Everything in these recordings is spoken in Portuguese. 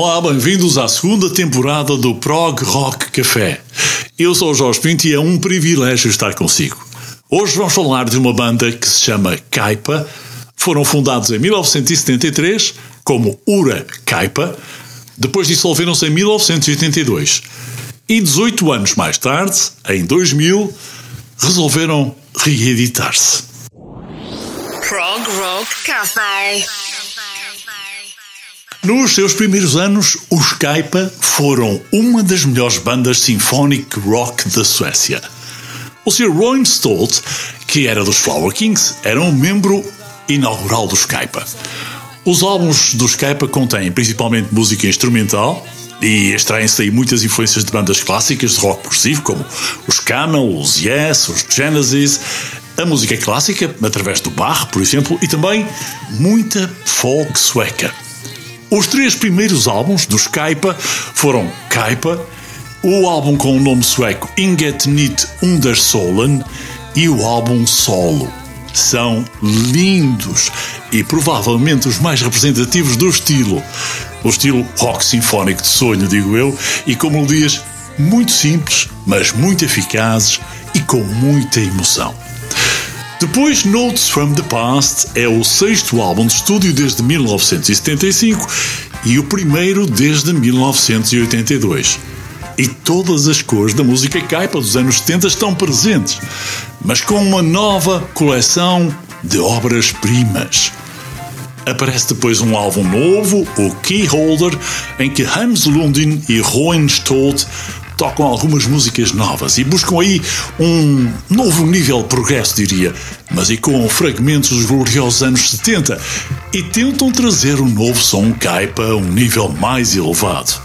Olá, bem-vindos à segunda temporada do Prog Rock Café. Eu sou o Jorge Pinto e é um privilégio estar consigo. Hoje vamos falar de uma banda que se chama Caipa. Foram fundados em 1973 como Ura Caipa, depois dissolveram-se em 1982. E 18 anos mais tarde, em 2000, resolveram reeditar-se. Prog Rock Café. Nos seus primeiros anos, os Kaipa foram uma das melhores bandas symphonic rock da Suécia. O Sr. Roy Stolt, que era dos Flower Kings, era um membro inaugural dos Kaipa. Os álbuns dos Kaipa contêm principalmente música instrumental e extraem-se daí muitas influências de bandas clássicas de rock progressivo, como os Camel, os Yes, os Genesis, a música clássica, através do Bach, por exemplo, e também muita folk sueca. Os três primeiros álbuns dos Kaipa foram Kaipa, o álbum com o nome sueco Inget Nit Undersolen e o álbum solo. São lindos e provavelmente os mais representativos do estilo. O estilo rock sinfónico de sonho, digo eu, e com melodias muito simples, mas muito eficazes e com muita emoção. Depois, Notes from the Past é o sexto álbum de estúdio desde 1975 e o primeiro desde 1982. E todas as cores da música caipa dos anos 70 estão presentes, mas com uma nova coleção de obras-primas. Aparece depois um álbum novo, o Keyholder, em que Hans Lundin e Rowan Stolt tocam algumas músicas novas e buscam aí um novo nível de progresso, diria, mas e com fragmentos dos gloriosos anos 70 e tentam trazer um novo som caipa a um nível mais elevado.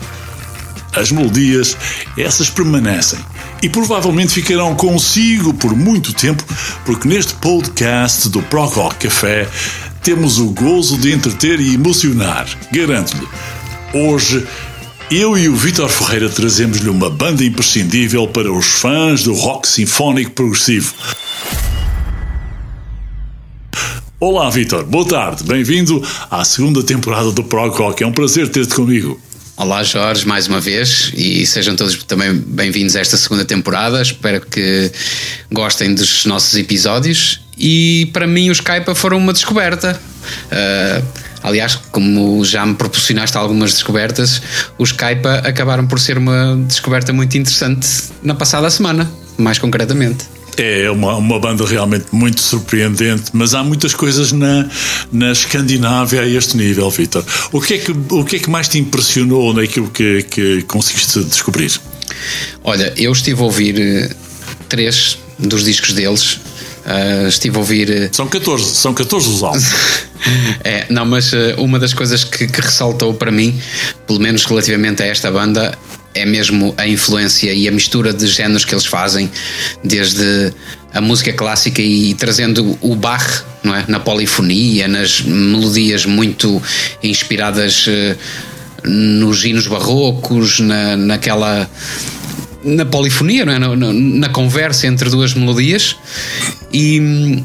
As melodias, essas permanecem e provavelmente ficarão consigo por muito tempo, porque neste podcast do Prog Rock Café temos o gozo de entreter e emocionar, garanto-lhe. Hoje eu e o Vítor Ferreira trazemos-lhe uma banda imprescindível para os fãs do rock sinfónico progressivo. Olá, Vítor. Boa tarde. Bem-vindo à segunda temporada do Prog Rock. É um prazer ter-te comigo. Olá Jorge, mais uma vez e sejam todos também bem-vindos a esta segunda temporada. Espero que gostem dos nossos episódios e para mim os Kaipa foram uma descoberta. Uh, aliás, como já me proporcionaste algumas descobertas, os Kaipa acabaram por ser uma descoberta muito interessante na passada semana, mais concretamente. É uma, uma banda realmente muito surpreendente, mas há muitas coisas na, na Escandinávia a este nível, Vitor. O, que é que, o que é que mais te impressionou naquilo que, que conseguiste descobrir? Olha, eu estive a ouvir eh, três dos discos deles. Uh, estive a ouvir. Eh, são 14, são 14 os álbuns. é, não, mas uh, uma das coisas que, que ressaltou para mim, pelo menos relativamente a esta banda, é mesmo a influência e a mistura de géneros que eles fazem, desde a música clássica e trazendo o Bach não é? na polifonia, nas melodias muito inspiradas eh, nos hinos barrocos, na, naquela na polifonia, não é? na, na, na conversa entre duas melodias e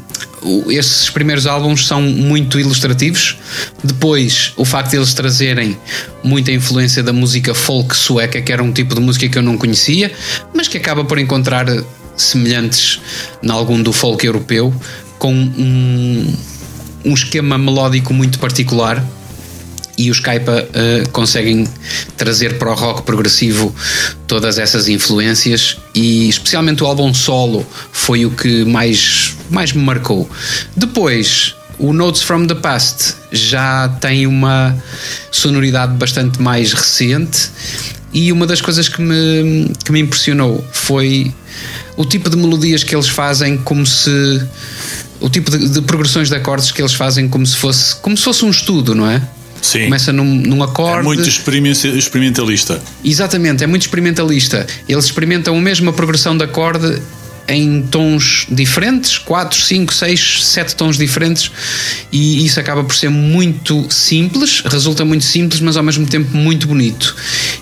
esses primeiros álbuns são muito ilustrativos. Depois, o facto de eles trazerem muita influência da música folk sueca, que era um tipo de música que eu não conhecia, mas que acaba por encontrar semelhantes em algum do folk europeu, com um, um esquema melódico muito particular e os Kaipa uh, conseguem trazer para o rock progressivo todas essas influências e especialmente o álbum solo foi o que mais, mais me marcou. Depois, o Notes from the Past já tem uma sonoridade bastante mais recente e uma das coisas que me, que me impressionou foi o tipo de melodias que eles fazem como se o tipo de, de progressões de acordes que eles fazem como se fosse como se fosse um estudo, não é? Sim. Começa num, num acorde. É muito experimentalista. Exatamente, é muito experimentalista. Eles experimentam a mesma progressão de acorde em tons diferentes 4, 5, 6, 7 tons diferentes e isso acaba por ser muito simples, resulta muito simples, mas ao mesmo tempo muito bonito.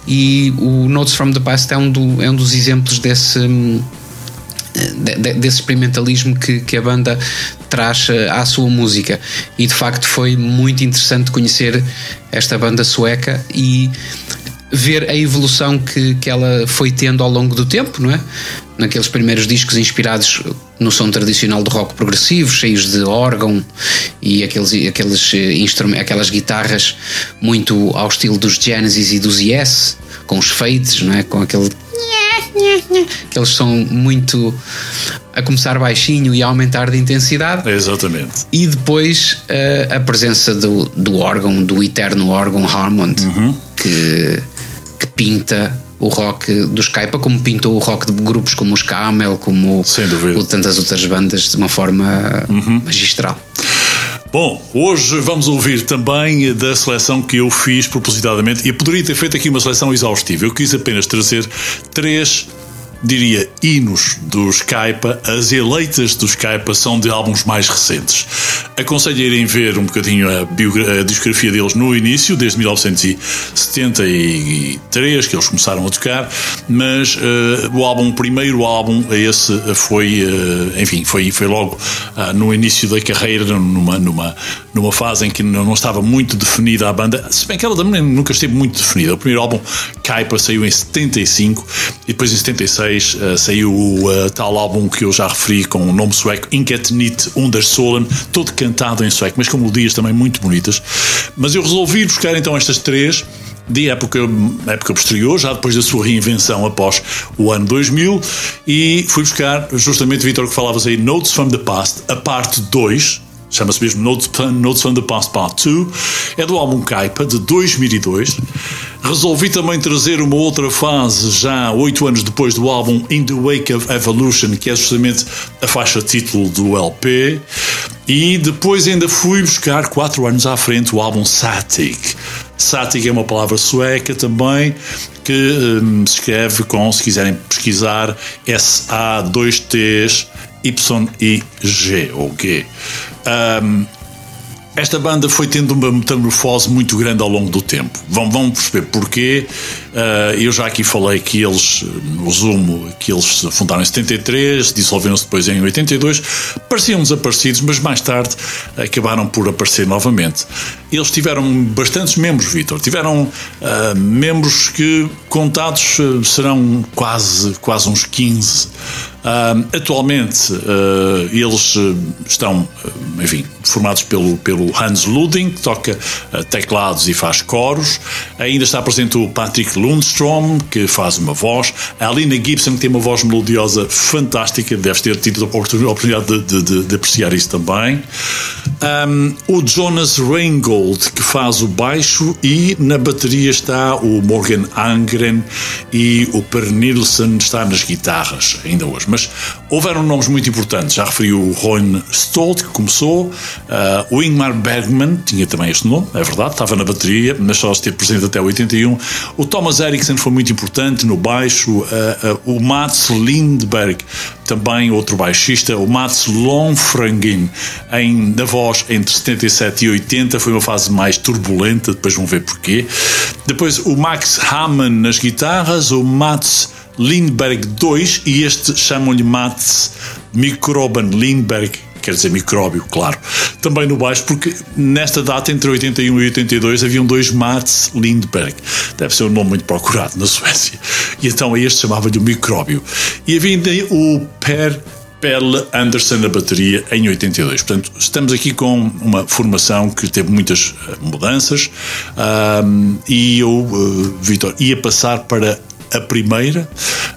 E o Notes from the Past é um, do, é um dos exemplos desse de, desse experimentalismo que, que a banda traz eh, à sua música. E de facto foi muito interessante conhecer esta banda sueca e ver a evolução que, que ela foi tendo ao longo do tempo, não é? Naqueles primeiros discos inspirados no som tradicional do rock progressivo, cheios de órgão e aqueles, aqueles eh, instrumentos, aquelas guitarras muito ao estilo dos Genesis e dos Yes, com os fades, não é? Com aquele que eles são muito a começar baixinho e a aumentar de intensidade. Exatamente. E depois uh, a presença do, do órgão, do eterno órgão Hammond, uhum. que, que pinta o rock do Skype, como pintou o rock de grupos como os Camel, como o, tantas outras bandas de uma forma uhum. magistral. Bom, hoje vamos ouvir também da seleção que eu fiz propositadamente e poderia ter feito aqui uma seleção exaustiva. Eu quis apenas trazer três diria, hinos do Skype, as eleitas do Skype são de álbuns mais recentes. Aconselho a irem ver um bocadinho a, a discografia deles no início, desde 1973, que eles começaram a tocar, mas uh, o álbum, o primeiro álbum, esse foi, uh, enfim, foi, foi logo uh, no início da carreira, numa, numa, numa fase em que não estava muito definida a banda, se bem que ela também nunca esteve muito definida. O primeiro álbum, Kaipa, saiu em 75 e depois em 76 2006 uh, saiu o uh, tal álbum que eu já referi com o nome sueco, Inket Nit Undersolen, todo cantado em sueco, mas com melodias também muito bonitas. Mas eu resolvi buscar então estas três de época, época posterior, já depois da sua reinvenção após o ano 2000, e fui buscar justamente, Vitor, que falavas aí, Notes from the Past, a parte 2, chama-se mesmo Notes, Notes from the Past Part 2, é do álbum Kaipa de 2002. Resolvi também trazer uma outra fase, já oito anos depois do álbum In the Wake of Evolution, que é justamente a faixa título do LP. E depois ainda fui buscar, quatro anos à frente, o álbum Satic. Satic é uma palavra sueca também, que hum, se escreve com, se quiserem pesquisar, S-A-2-T Y-I-G ou G. Um, esta banda foi tendo uma metamorfose muito grande ao longo do tempo. Vão, vão perceber porquê. Uh, eu já aqui falei que eles, no resumo, que eles fundaram em 73, dissolveram-se depois em 82, pareciam desaparecidos, mas mais tarde acabaram por aparecer novamente. Eles tiveram bastantes membros, Vitor. Tiveram uh, membros que contados uh, serão quase, quase uns 15. Uh, atualmente uh, eles estão, enfim, formados pelo, pelo Hans Luding, que toca teclados e faz coros. Ainda está presente o Patrick Lundstrom, que faz uma voz. A Alina Gibson, que tem uma voz melodiosa fantástica, deve ter tido a oportunidade de, de, de, de apreciar isso também. Um, o Jonas Reingold, que faz o baixo, e na bateria está o Morgan Angren e o Per Nilsson está nas guitarras, ainda hoje. Mas houveram nomes muito importantes. Já referi o Ron Stolt, que começou, uh, o Ingmar Bergman, tinha também este nome, é verdade, estava na bateria, mas só esteve presente até 81. O Thomas Eriksson foi muito importante no baixo, uh, uh, o Mats Lindberg, também outro baixista, o Mats Lonfrangin, em, na voz entre 77 e 80, foi uma fase mais turbulenta, depois vão ver porquê. Depois o Max Hamann nas guitarras, o Mats Lindberg 2 e este chamam-lhe Mats Mikroban Lindberg, quer dizer micróbio, claro. Também no baixo, porque nesta data, entre 81 e 82, haviam dois Mats Lindberg. Deve ser um nome muito procurado na Suécia. E então a este chamava-lhe o micróbio. E havia ainda o Per Pelle Anderson na bateria em 82. Portanto, estamos aqui com uma formação que teve muitas eh, mudanças um, e eu, uh, Vitor, ia passar para a primeira,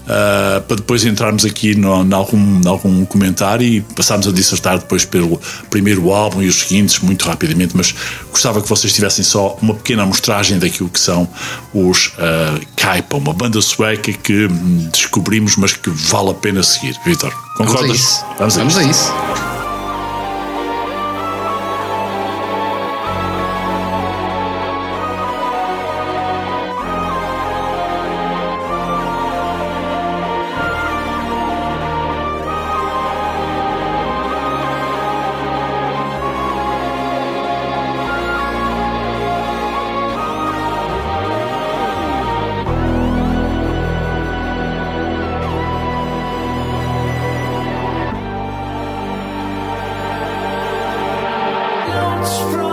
uh, para depois entrarmos aqui no, no algum, algum comentário e passarmos a dissertar depois pelo primeiro álbum e os seguintes muito rapidamente, mas gostava que vocês tivessem só uma pequena amostragem daquilo que são os uh, Kaipa, uma banda sueca que descobrimos, mas que vale a pena seguir. Vitor, concordas? Vamos a isso. Vamos a isso. strong. from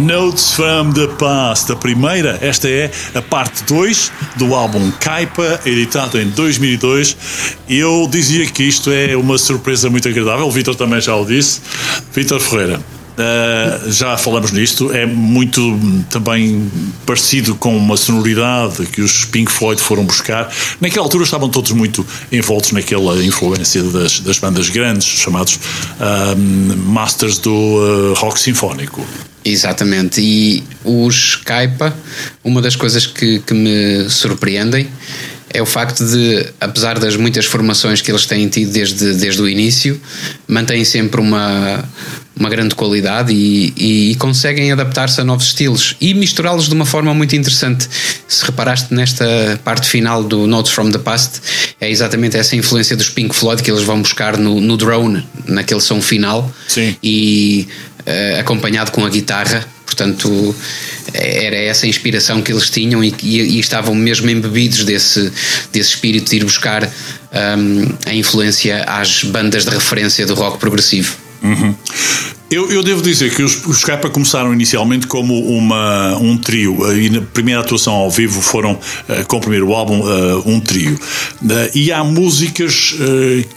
Notes from the Past. A primeira, esta é a parte 2 do álbum Kaipa, editado em 2002. Eu dizia que isto é uma surpresa muito agradável, o Vitor também já o disse. Vitor Ferreira, Uh, já falamos nisto, é muito também parecido com uma sonoridade que os Pink Floyd foram buscar. Naquela altura estavam todos muito envoltos naquela influência das, das bandas grandes, chamados uh, Masters do uh, Rock Sinfónico. Exatamente, e os Kaipa, uma das coisas que, que me surpreendem é o facto de, apesar das muitas formações que eles têm tido desde, desde o início, mantêm sempre uma, uma grande qualidade e, e, e conseguem adaptar-se a novos estilos e misturá-los de uma forma muito interessante. Se reparaste nesta parte final do Notes from the Past, é exatamente essa influência dos Pink Floyd que eles vão buscar no, no drone, naquele som final, Sim. e uh, acompanhado com a guitarra. Portanto, era essa a inspiração que eles tinham e, e, e estavam mesmo embebidos desse, desse espírito de ir buscar um, a influência às bandas de referência do rock progressivo. Uhum. Eu, eu, devo dizer que os, os começaram inicialmente como uma, um trio e na primeira atuação ao vivo foram, uh, com o primeiro álbum, uh, um trio. E há músicas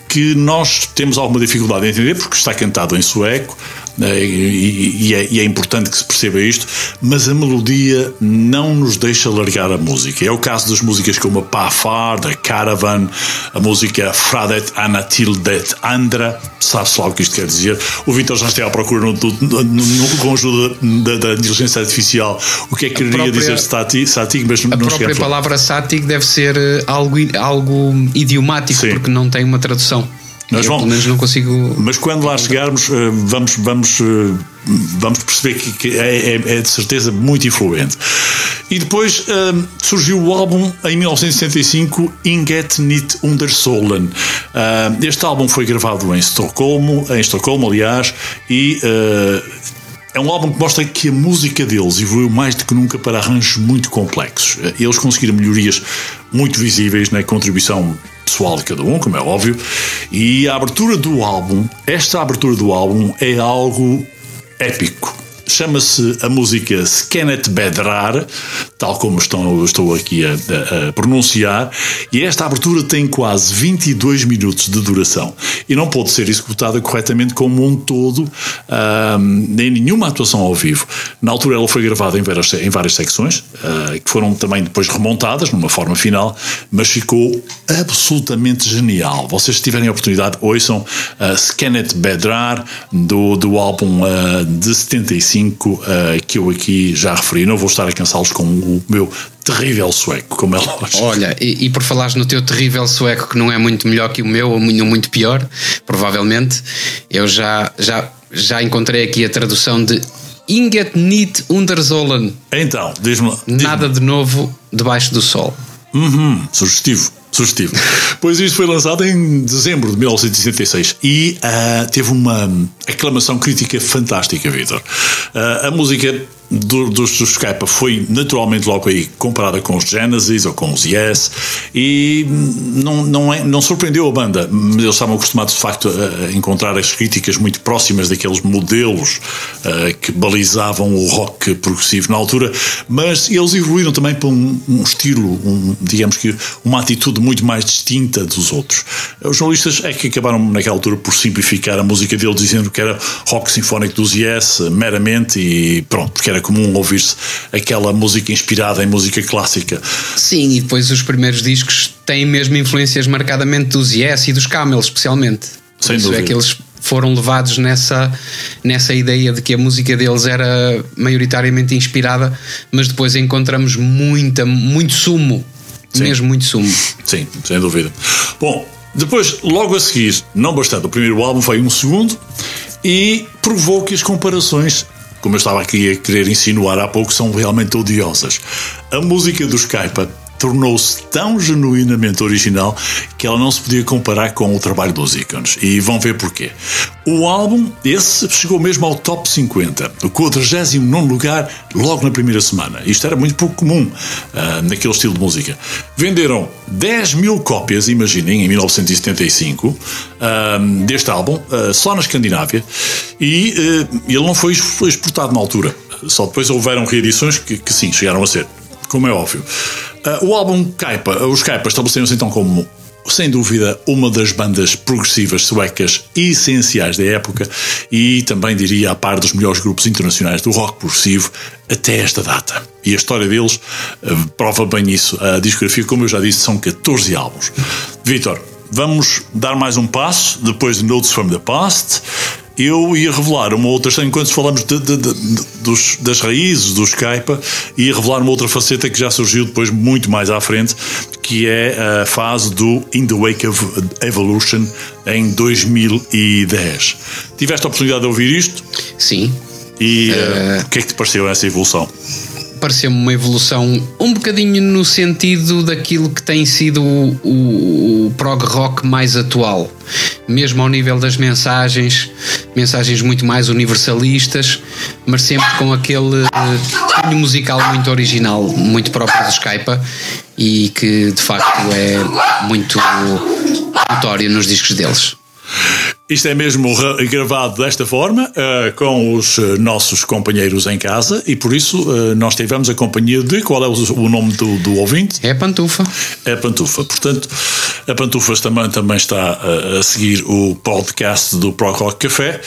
que nós temos alguma dificuldade em entender porque está cantado em sueco, né, e, é, e, é, importante que se perceba isto, mas a melodia não nos deixa largar a música. É o caso das músicas como a Pafar, da Caravan, a música Fradet Anatildet Andra, sabe-se lá o que isto quer dizer. O Vitor já esteve à procura no, no, no, com a ajuda da, da, inteligência artificial o que é que queria própria, dizer static, static, mas a não A própria palavra static deve ser eh, algo, algo idiomático, Sim. porque não tem uma tradução. Nós vamos, pelo menos não consigo. Mas quando lá chegarmos, eh, vamos, vamos, eh, vamos perceber que é, é, é de certeza muito influente. E depois uh, surgiu o álbum em 1965, Inget Nit Undersolen. Uh, este álbum foi gravado em Estocolmo, em Estocolmo, aliás, e uh, é um álbum que mostra que a música deles evoluiu mais do que nunca para arranjos muito complexos. Eles conseguiram melhorias muito visíveis na contribuição pessoal de cada um, como é óbvio, e a abertura do álbum, esta abertura do álbum é algo épico chama-se a música Skenet Bedrar, tal como estão, estou aqui a, a, a, pronunciar, e esta abertura tem quase 22 minutos de duração e não pode ser executada corretamente como um todo, nem nenhuma atuação ao vivo. Na altura ela foi gravada em várias, em várias secções, uh, que foram também depois remontadas numa forma final, mas ficou absolutamente genial. Vocês tiverem a oportunidade, ouçam uh, Skenet Bedrar do, do álbum uh, de 75 5 uh, que eu aqui já referi. Não vou estar a cansá-los com o meu terrível sueco, como é lógico. Olha, e, e, por falares no teu terrível sueco, que não é muito melhor que o meu, ou muito, muito pior, provavelmente, eu já, já, já encontrei aqui a tradução de Inget Nit Underzolen. Então, diz-me. Diz Nada de novo debaixo do sol. Uhum, sugestivo sugestivo. pois isto foi lançado em dezembro de 1966 e uh, teve uma aclamação crítica fantástica, Vitor. Uh, a música do, dos, Skype foi naturalmente logo aí comparada com os Genesis ou com os Yes e não, não, é, não surpreendeu a banda. Eles estavam acostumados de facto a encontrar as críticas muito próximas daqueles modelos uh, que balizavam o rock progressivo na altura, mas eles evoluíram também para um, um estilo, um, digamos que uma atitude muito mais distinta dos outros. Os jornalistas é que acabaram naquela altura por simplificar a música deles dizendo que era rock sinfónico dos Yes meramente e pronto, porque era comum ouvir-se aquela música inspirada em música clássica. Sim, e depois os primeiros discos têm mesmo influências marcadamente dos Yes e dos Camel, especialmente. Sem Isso é dúvida. é que eles foram levados nessa, nessa ideia de que a música deles era maioritariamente inspirada, mas depois encontramos muita, muito sumo, Sim. mesmo muito sumo. Sim, sem dúvida. Bom, depois, logo a seguir, não bastante, o primeiro álbum foi um segundo e provou que as comparações como eu estava aqui a querer insinuar há pouco, são realmente odiosas. A música do Skype tornou-se tão genuinamente original que ela não se podia comparar com o trabalho dos ícones. E vão ver porquê. O álbum, esse, chegou mesmo ao top 50, o 49 lugar logo na primeira semana. Isto era muito pouco comum uh, naquele estilo de música. Venderam 10 mil cópias, imaginem, em 1975, uh, ah, deste álbum, uh, só na Escandinávia, e ele não foi exportado na altura. Só depois houveram reedições que, que sim, chegaram a ser, como é óbvio. Uh, o álbum Kaipa, os Kaipa estabeleceram-se então como sem dúvida, uma das bandas progressivas suecas essenciais da época e também diria a par dos melhores grupos internacionais do rock progressivo até esta data. E a história deles uh, prova bem isso. A discografia, como eu já disse, são 14 álbuns. Vitor, vamos dar mais um passo depois de Notes from the Past eu ia revelar uma outra, enquanto falamos de, de, de, dos, das raízes do Skype, ia revelar uma outra faceta que já surgiu depois muito mais à frente, que é a fase do In the Wake of Evolution em 2010. Tiveste a oportunidade de ouvir isto? Sim. E uh... o que é que te pareceu essa evolução? Pareceu-me uma evolução um bocadinho no sentido daquilo que tem sido o, o, o, prog rock mais atual, mesmo ao nível das mensagens, mensagens muito mais universalistas, mas sempre com aquele cunho musical muito original, muito próprio do Skype e que de facto é muito notório nos discos deles. Isto é mesmo gravado desta forma, uh, com os uh, nossos companheiros em casa, e por isso uh, nós tivemos a companhia de. Qual é o, o nome do, do, ouvinte? É a Pantufa. É a Pantufa. Portanto, a Pantufas também, também está a seguir o podcast do Pro Rock Café,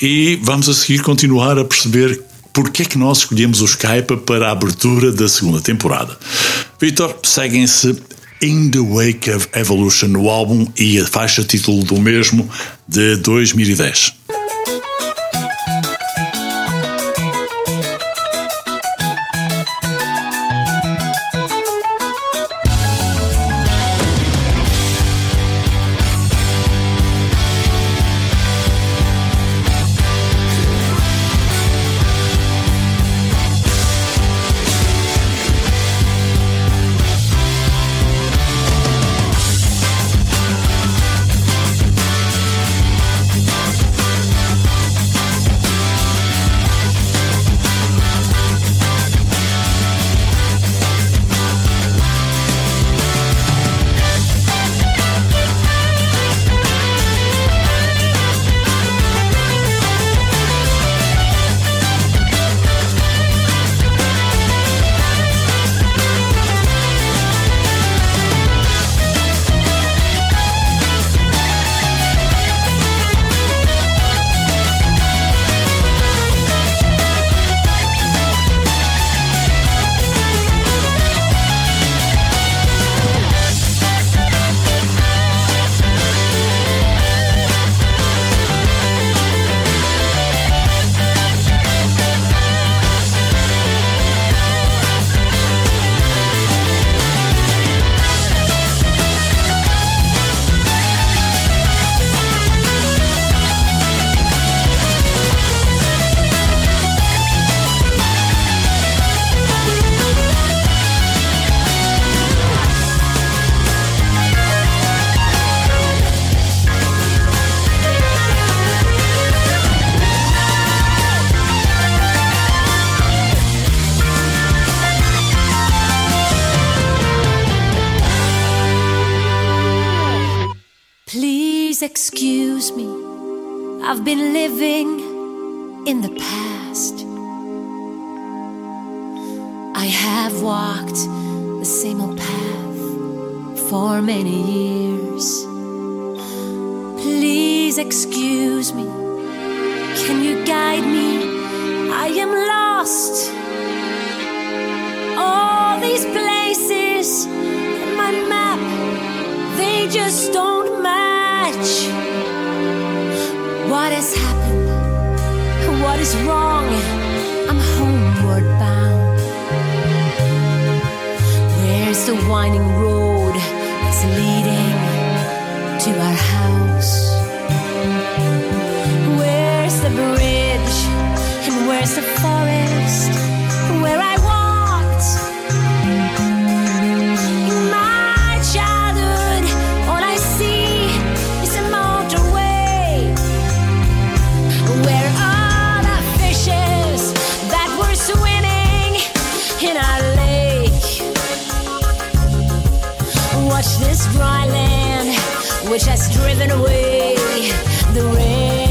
e vamos a seguir continuar a perceber porque é que nós escolhemos o Skype para a abertura da segunda temporada. Vitor, seguem-se In the Wake of Evolution, o álbum e a faixa título do mesmo de 2010. I've been living in the past. I have walked the same old path for many years. Please excuse me. Can you guide me? I am lost. All these places in my map, they just don't. is wrong. I'm homeward bound. Where's the winding road that's leading to our house? Where's the bridge and where's the fire? watch this dry land which has driven away the rain.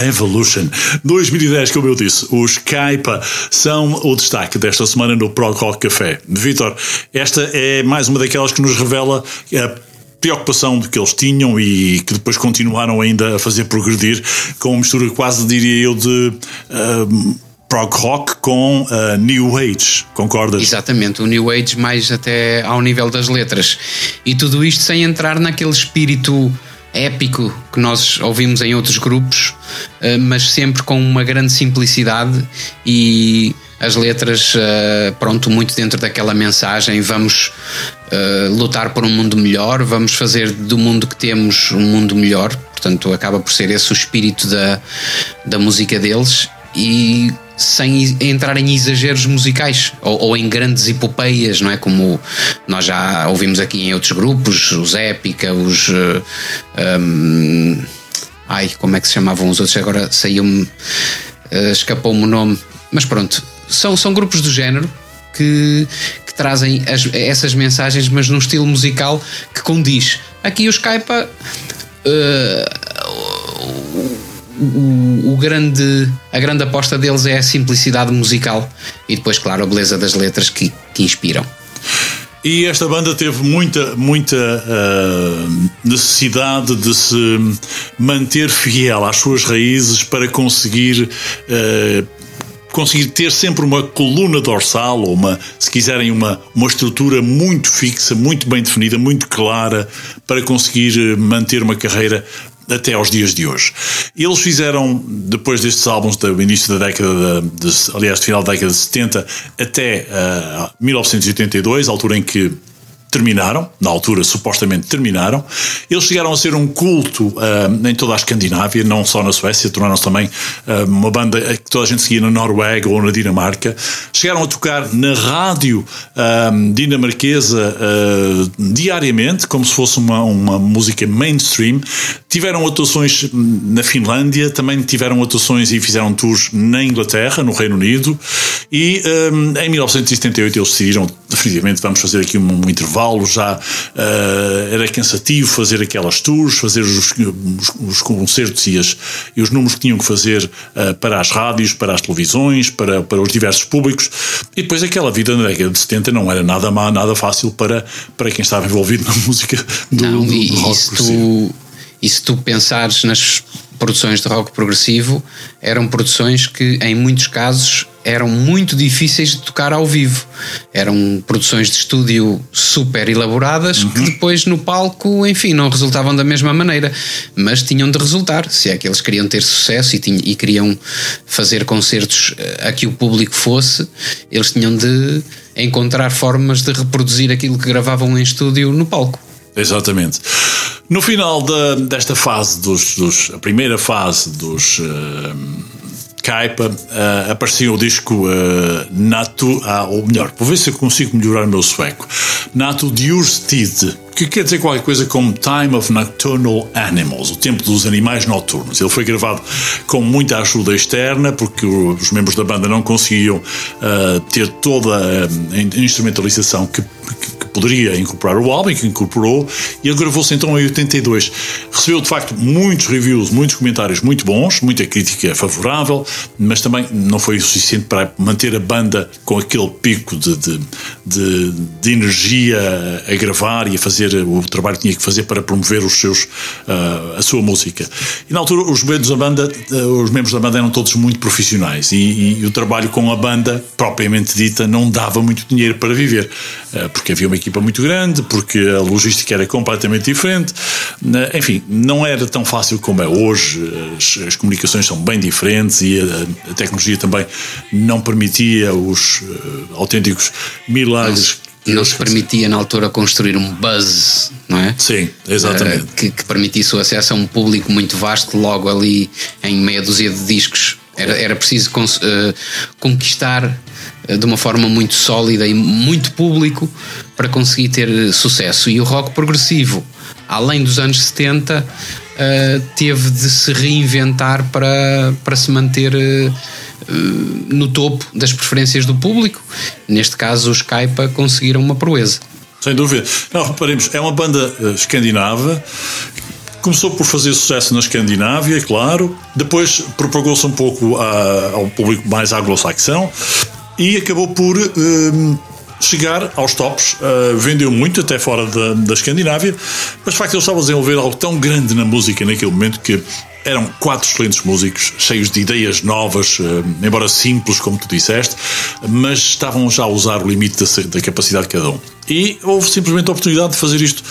Evolution 2010, como eu disse, os Kaipa são o destaque desta semana no Prog Rock Café. Vitor, esta é mais uma daquelas que nos revela a preocupação que eles tinham e que depois continuaram ainda a fazer progredir com uma mistura quase, diria eu, de hum, prog rock com uh, New Age, concordas? Exatamente, o New Age mais até ao nível das letras. E tudo isto sem entrar naquele espírito épico que nós ouvimos em outros grupos, eh, mas sempre com uma grande simplicidade e as letras, eh, pronto, muito dentro daquela mensagem. Vamos eh, lutar por um mundo melhor, vamos fazer do mundo que temos um mundo melhor. Portanto, acaba por ser esse o espírito da, da música deles e sem entrar em exageros musicais ou, ou em grandes epopeias, não é? Como nós já ouvimos aqui em outros grupos, os Épica, os. eh, um, ai, como é que se chamavam os outros? Agora saiu-me. eh, escapou-me o nome. Mas pronto, são, são grupos do género que, que trazem as- essas mensagens, mas num estilo musical que condiz. Aqui os Caipa. eh, o, o grande, a grande aposta deles é a simplicidade musical e depois, claro, a beleza das letras que, que inspiram. E esta banda teve muita, muita ah, necessidade de se manter fiel às suas raízes para conseguir. ah, conseguir ter sempre uma coluna dorsal ou uma, se quiserem, uma, uma estrutura muito fixa, muito bem definida, muito clara para conseguir eh, manter uma carreira até aos dias de hoje. Eles fizeram, depois destes álbuns do início da década, de, de, aliás, do final da década de 70 até ah, 1982, altura em que terminaram, na altura supostamente terminaram. Eles chegaram a ser um culto ah, em toda a Escandinávia, não só na Suécia, tornaram-se também ah, uma banda que toda a gente seguia na Noruega ou na Dinamarca. Chegaram a tocar na rádio ah, dinamarquesa diariamente, como se fosse uma, uma música mainstream. Tiveram atuações na Finlândia, também tiveram atuações e fizeram tours na Inglaterra, no Reino Unido. E ah, em 1978 eles decidiram, definitivamente, vamos fazer aqui um, um intervalo. Já ah, era cansativo fazer aquelas tours, fazer os, os- os concertos e, as- e os números que tinham que fazer ah, para as rádios, para as televisões, para, para os diversos públicos. E depois aquela vida na década de 70 não era nada má, nada fácil para, para quem estava envolvido na música do, Não, do, do rock tu, e se tu pensares nas produções de rock progressivo, eram produções que, em muitos casos, eram muito difíceis de tocar ao vivo. Eram produções de estúdio super elaboradas que depois no palco, enfim, não resultavam da mesma maneira, mas tinham de resultar. Se é que eles queriam ter sucesso e, tinham- e queriam fazer concertos eh, a que o público fosse, eles tinham de encontrar formas de reproduzir aquilo que gravavam em estúdio no palco. Exatamente. No final da- desta fase, dos, dos- a primeira fase dos eh, Kaipa, apareceu o disco eh, Natu, ah, ou melhor, vou ver se eu consigo melhorar o meu sueco. Natu Djurstid, que quer dizer qualquer coisa como Time of Nocturnal Animals, o tempo dos animais noturnos. Ele foi gravado com muita ajuda externa, porque os membros da banda não conseguiam eh, ter toda a instrumentalização que, que- poderia incorporar o álbum que incorporou, e ele gravou-se então em 82. Recebeu de facto muitos reviews, muitos comentários muito bons, muita crítica favorável, mas também não foi o suficiente para manter a banda com aquele pico de, de, de, de energia a gravar e a fazer o trabalho que tinha que fazer para promover os seus, ah, a sua música. E na altura os membros da banda, ah, os membros da banda eram todos muito profissionais e, e- o trabalho com a banda propriamente dita não dava muito dinheiro para viver, ah, porque havia uma equipa muito grande, porque a logística era completamente diferente, Ah, enfim, não era tão fácil como é hoje, as, as comunicações são bem diferentes e a, a tecnologia também não permitia os autênticos milagres. Não se permitia na altura construir um buzz, não é? Sim, exatamente. Eh, que, que permitisse o acesso a um público muito vasto logo ali em meia dúzia de discos. Era, era preciso eh, conquistar eh, de uma forma muito sólida e muito público para conseguir ter sucesso. E o rock progressivo, além dos anos 70, eh, teve de se reinventar para, para se manter no topo das preferências do público. Neste caso, os Caipa conseguiram uma proeza. Sem dúvida. Não, reparemos, é uma banda eh, escandinava. Começou por fazer sucesso na Escandinávia, claro. Depois propagou-se um pouco a- ao público mais anglo-saxão e acabou por eh, chegar aos tops. Eh, vendeu muito até fora da, da Escandinávia, mas de facto ele estava a desenvolver algo tão grande na música naquele momento que eram quatro excelentes músicos, cheios de ideias novas, eh, embora simples, como tu disseste, mas estavam já a usar o limite da, da capacidade de cada um. E houve simplesmente a oportunidade de fazer isto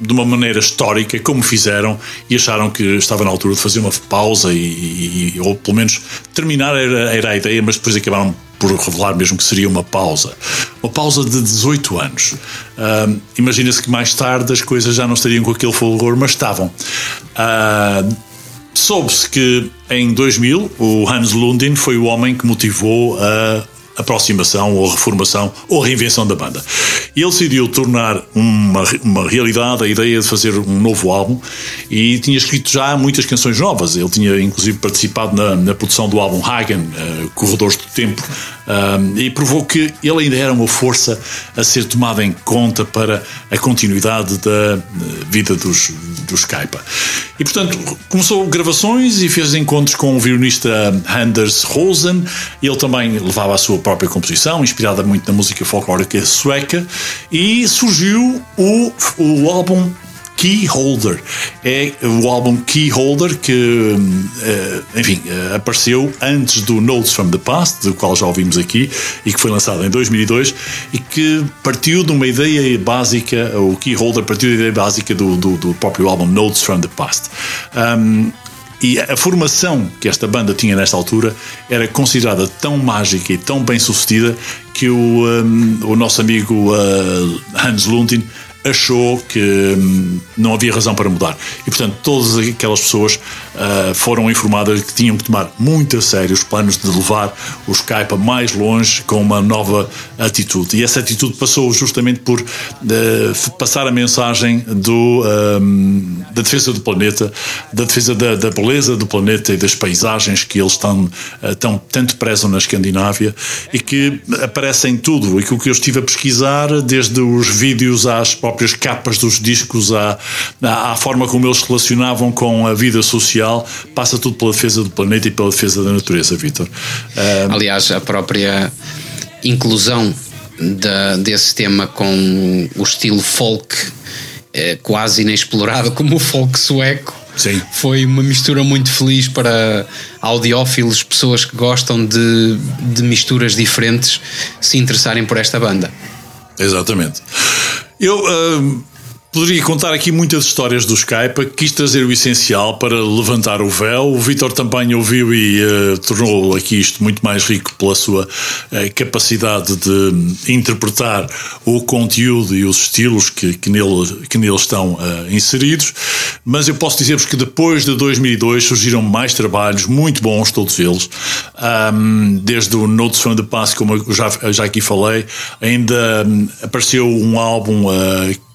de uma maneira histórica, como fizeram, e acharam que estava na altura de fazer uma pausa, e, e- ou pelo menos terminar era, era a ideia, mas depois acabaram por revelar mesmo que seria uma pausa. Uma pausa de 18 anos. Ahm, Imagina-se que mais tarde as coisas já não estariam com aquele fulgor, mas estavam. Ah, Soube-se que em 2000 o Hans Lundin foi o homem que motivou a aproximação ou reformação ou reinvenção da banda. Ele decidiu tornar uma, uma realidade a ideia de fazer um novo álbum e tinha escrito já muitas canções novas. Ele tinha inclusive participado na, na produção do álbum Hagen, eh, Corredores do Tempo, um, e provou que ele ainda era uma força a ser tomada em conta para a continuidade da eh, vida dos, dos Kaipa. E portanto começou gravações e fez encontros com o violinista Anders Rosen. Ele também levava a sua própria composição, inspirada muito na música folclórica sueca, e surgiu o, o álbum Keyholder. É o álbum Keyholder que, eh, enfim, eh, apareceu antes do Notes from the Past, do qual já ouvimos aqui, e que foi lançado em 2002, e que partiu de uma ideia básica, o Keyholder partiu da ideia básica do, do, do próprio álbum Notes from the Past. Um, e a formação que esta banda tinha nesta altura era considerada tão mágica e tão bem sucedida que o, um, o nosso amigo uh, Hans Lundin achou que hum, não havia razão para mudar. E, portanto, todas aquelas pessoas ah, foram informadas que tinham que tomar muito a sério os planos de levar o Skype mais longe com uma nova atitude. E essa atitude passou justamente por ah, passar a mensagem do, hum, da defesa do planeta, da defesa da, da beleza do planeta e das paisagens que eles estão, ah, tão, tanto prezam na Escandinávia e que aparecem em tudo. E que o que eu estive a pesquisar, desde os vídeos às próprias capas dos discos, à, à, à forma como eles se relacionavam com a vida social, passa tudo pela defesa do planeta e pela defesa da natureza, Vitor. Ah, Aliás, a própria inclusão da- desse tema com o estilo folk eh, quase inexplorado como o folk sueco Sim. foi uma mistura muito feliz para audiófilos, pessoas que gostam de, de misturas diferentes se interessarem por esta banda. Exatamente. Eu ahm, poderia contar aqui muitas histórias do Skype, quis trazer o essencial para levantar o véu. O Vitor também ouviu e eh, tornou aqui isto muito mais rico pela sua eh, capacidade de interpretar o conteúdo e os estilos que, que, nele, que nele estão eh, inseridos. Mas eu posso dizer-vos que depois de 2002 surgiram mais trabalhos muito bons, todos eles. Ahm, desde o Notes from the Past, como eu já, já aqui falei, ainda hum, apareceu um álbum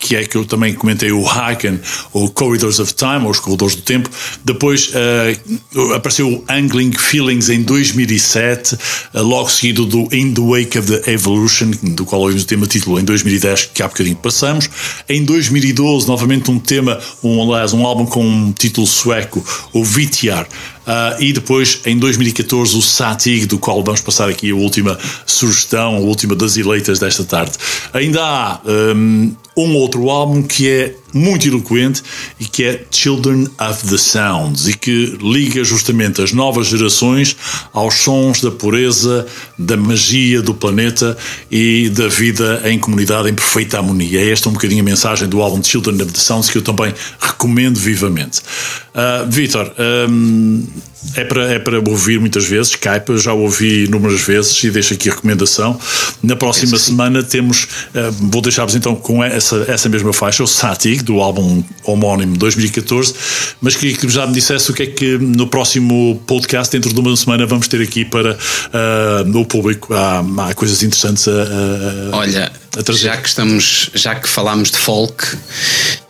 que é que eu também comentei, o Haken, o Corridors of Time, ou os Corredores do Tempo. Depois ah, apareceu o Angling Feelings em 2007, ah, logo seguido do In the Wake of the Evolution, do qual ouvimos o tema título em 2010, que há bocadinho passamos. Em 2012, novamente um tema, um, aliás, um álbum com um título sueco, o VTR. Ah, e depois, em 2014, o Satig, do qual vamos passar aqui a última sugestão, a última das eleitas desta tarde. Ainda há hum, um outro álbum que é muito eloquente e que é Children of the Sounds e que liga justamente as novas gerações aos sons da pureza, da magia do planeta e da vida em comunidade em perfeita harmonia. É esta um bocadinho a mensagem do álbum Children of the Sounds que eu também recomendo vivamente. Ah, Vitor, hum, é para, é para ouvir muitas vezes, Skype, já ouvi inúmeras vezes e deixo aqui a recomendação. Na próxima semana temos, eh, vou deixar-vos então com essa, essa mesma faixa, o Satig, do álbum homónimo 2014, mas queria que já me dissesse o que é que no próximo podcast, dentro de uma semana, vamos ter aqui para ah, o público. Há, há coisas interessantes a, a- Olha, a trazer. já que estamos, já que falámos de folk,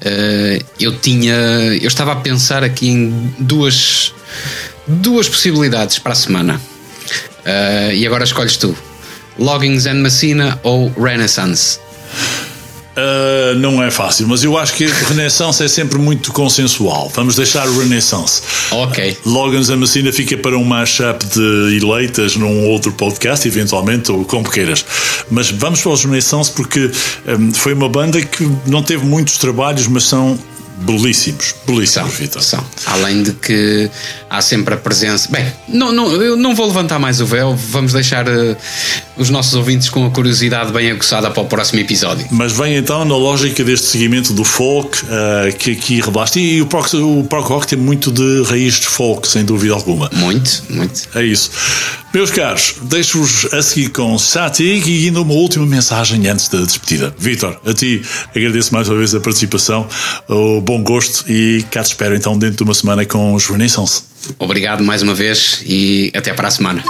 eh, eu tinha, eu estava a pensar aqui em duas, duas possibilidades para a semana. Eh, e agora escolhes tu: Loggins and Messina ou Renaissance? Uh, não é fácil, mas eu acho que Renaissance é sempre muito consensual. Vamos deixar o Renaissance. Ok. Logans a Messina fica para um mashup de eleitas num outro podcast, eventualmente, ou como queiras. Mas vamos para os Renaissance porque um, foi uma banda que não teve muitos trabalhos, mas são belíssimos, São, belíssimos, Vitor. são. Além de que há sempre a presença. Bem, não, não, eu não vou levantar mais o véu, vamos deixar eh, os nossos ouvintes com a curiosidade bem aguçada para o próximo episódio. Mas vem então na lógica deste seguimento do folk eh, que aqui revelaste. E o prog, o prog rock tem muito de raiz de folk, sem dúvida alguma. Muito, muito. É isso. Meus caros, deixo-vos a seguir com Satig e ainda uma última mensagem antes da despedida. Vitor, a ti agradeço mais uma vez a participação, o bom gosto e cá te espero então dentro de uma semana com os Renaissance. Obrigado mais uma vez e até para a semana.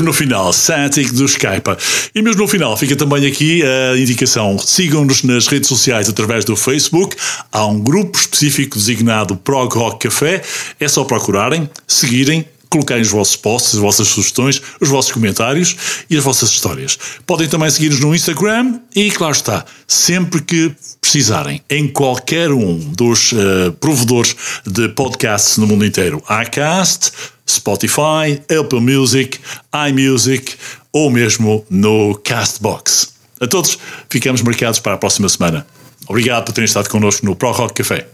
Mesmo no final, Static do Skype. E mesmo no final, fica também aqui a indicação. Sigam-nos nas redes sociais através do Facebook. Há um grupo específico designado Prog Rock Café. É só procurarem, seguirem colocarem os vossos posts, as vossas sugestões, os vossos comentários e as vossas histórias. Podem também seguir-nos no Instagram e, claro está, sempre que precisarem, em qualquer um dos eh, provedores de podcasts no mundo inteiro, Acast, Spotify, Apple Music, iMusic ou mesmo no Castbox. A todos, ficamos marcados para a próxima semana. Obrigado por terem estado connosco no Pro Rock Café.